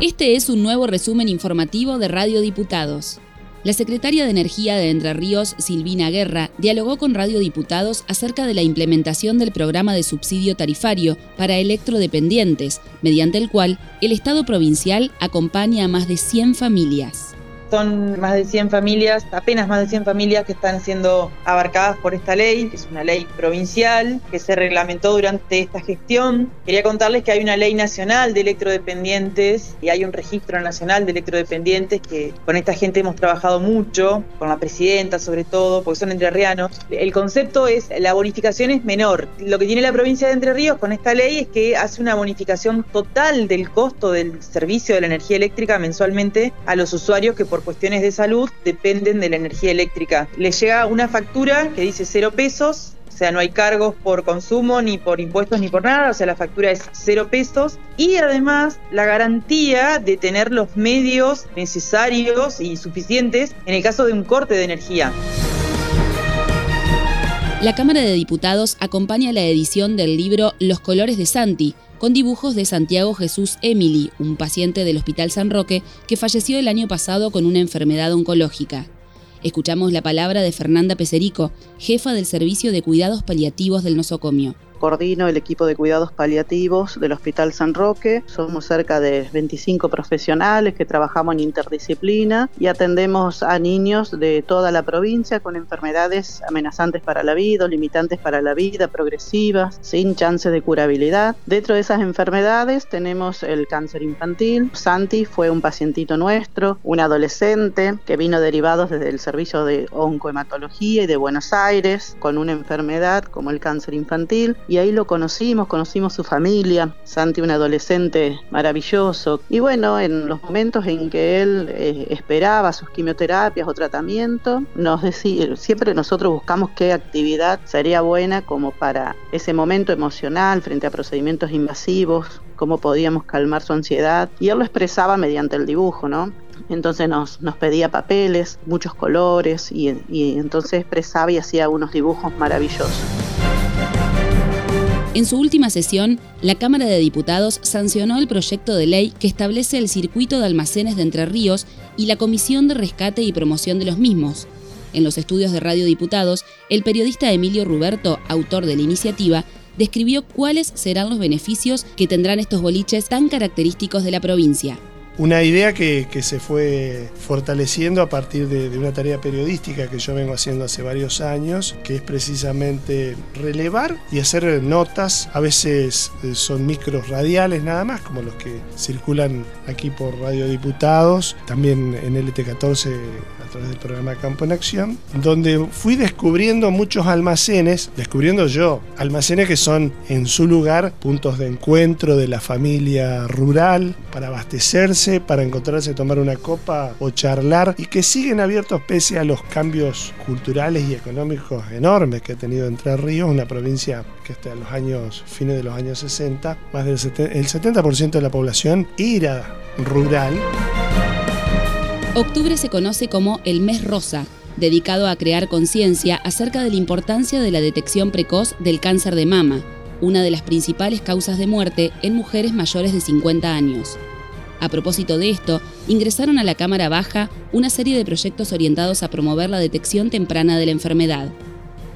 Este es un nuevo resumen informativo de Radio Diputados. La secretaria de Energía de Entre Ríos, Silvina Guerra, dialogó con Radio Diputados acerca de la implementación del programa de subsidio tarifario para electrodependientes, mediante el cual el Estado provincial acompaña a más de 100 familias. Son más de 100 familias, apenas más de 100 familias que están siendo abarcadas por esta ley, que es una ley provincial que se reglamentó durante esta gestión. Quería contarles que hay una ley nacional de electrodependientes y hay un registro nacional de electrodependientes que con esta gente hemos trabajado mucho, con la presidenta sobre todo, porque son entrerrianos. El concepto es, la bonificación es menor. Lo que tiene la provincia de Entre Ríos con esta ley es que hace una bonificación total del costo del servicio de la energía eléctrica mensualmente a los usuarios que por por cuestiones de salud dependen de la energía eléctrica. Les llega una factura que dice cero pesos, o sea, no hay cargos por consumo, ni por impuestos, ni por nada, o sea, la factura es cero pesos. Y además la garantía de tener los medios necesarios y suficientes en el caso de un corte de energía. La Cámara de Diputados acompaña la edición del libro Los colores de Santi, con dibujos de Santiago Jesús Emily, un paciente del Hospital San Roque que falleció el año pasado con una enfermedad oncológica. Escuchamos la palabra de Fernanda Peserico, jefa del Servicio de Cuidados Paliativos del Nosocomio coordino el equipo de cuidados paliativos del Hospital San Roque. Somos cerca de 25 profesionales que trabajamos en interdisciplina y atendemos a niños de toda la provincia con enfermedades amenazantes para la vida, limitantes para la vida, progresivas, sin chance de curabilidad. Dentro de esas enfermedades tenemos el cáncer infantil. Santi fue un pacientito nuestro, un adolescente que vino derivado desde el servicio de oncohematología y de Buenos Aires con una enfermedad como el cáncer infantil y ahí lo conocimos, conocimos su familia, Santi un adolescente maravilloso y bueno, en los momentos en que él eh, esperaba sus quimioterapias o tratamiento, nos decía, siempre nosotros buscamos qué actividad sería buena como para ese momento emocional frente a procedimientos invasivos, cómo podíamos calmar su ansiedad y él lo expresaba mediante el dibujo, ¿no? Entonces nos, nos pedía papeles, muchos colores y, y entonces expresaba y hacía unos dibujos maravillosos. En su última sesión, la Cámara de Diputados sancionó el proyecto de ley que establece el circuito de almacenes de Entre Ríos y la Comisión de Rescate y Promoción de los mismos. En los estudios de Radio Diputados, el periodista Emilio Ruberto, autor de la iniciativa, describió cuáles serán los beneficios que tendrán estos boliches tan característicos de la provincia. Una idea que, se fue fortaleciendo a partir de, una tarea periodística que yo vengo haciendo hace varios años, que es precisamente relevar y hacer notas, a veces eh, son micros radiales nada más, como los que circulan aquí por Radio Diputados, también en LT14 a través del programa Campo en Acción, donde fui descubriendo muchos almacenes, descubriendo yo, almacenes que son en su lugar puntos de encuentro de la familia rural para abastecerse, para encontrarse, tomar una copa o charlar y que siguen abiertos pese a los cambios culturales y económicos enormes que ha tenido Entre Ríos, una provincia que hasta los años, fines de los años 60, más del el 70% de la población era rural. Octubre se conoce como el mes rosa, dedicado a crear conciencia acerca de la importancia de la detección precoz del cáncer de mama, una de las principales causas de muerte en mujeres mayores de 50 años. A propósito de esto, ingresaron a la Cámara Baja una serie de proyectos orientados a promover la detección temprana de la enfermedad.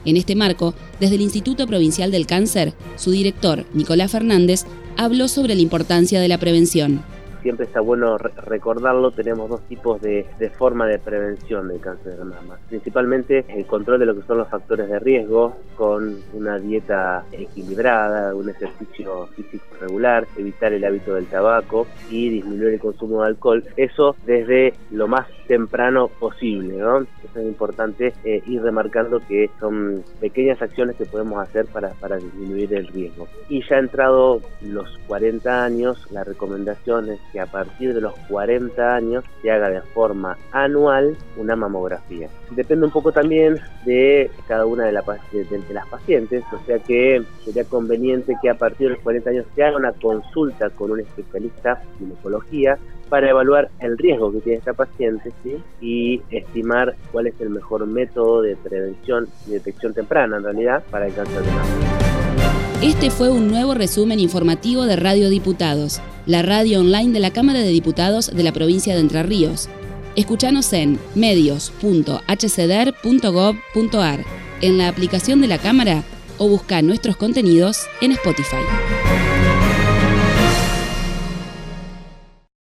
En este marco, desde el Instituto Provincial del Cáncer, su director, Nicolás Fernández, habló sobre la importancia de la prevención siempre está bueno recordarlo, tenemos dos tipos de, forma de prevención del cáncer de mama. Principalmente el control de lo que son los factores de riesgo con una dieta equilibrada, un ejercicio físico regular, evitar el hábito del tabaco y disminuir el consumo de alcohol. Eso desde lo más temprano posible, ¿no? Eso es importante eh, ir remarcando que son pequeñas acciones que podemos hacer para, para disminuir el riesgo. Y ya entrado los 40 años, la recomendación es que a partir de los 40 años se haga de forma anual una mamografía. Depende un poco también de cada una de, las pacientes, o sea que sería conveniente que a partir de los 40 años se haga una consulta con un especialista de ginecología para evaluar el riesgo que tiene esta paciente y estimar cuál es el mejor método de prevención y detección temprana en realidad para el cáncer de mama. Este fue un nuevo resumen informativo de Radio Diputados, la radio online de la Cámara de Diputados de la provincia de Entre Ríos. Escuchanos en medios.hcder.gov.ar, en la aplicación de la Cámara o busca nuestros contenidos en Spotify.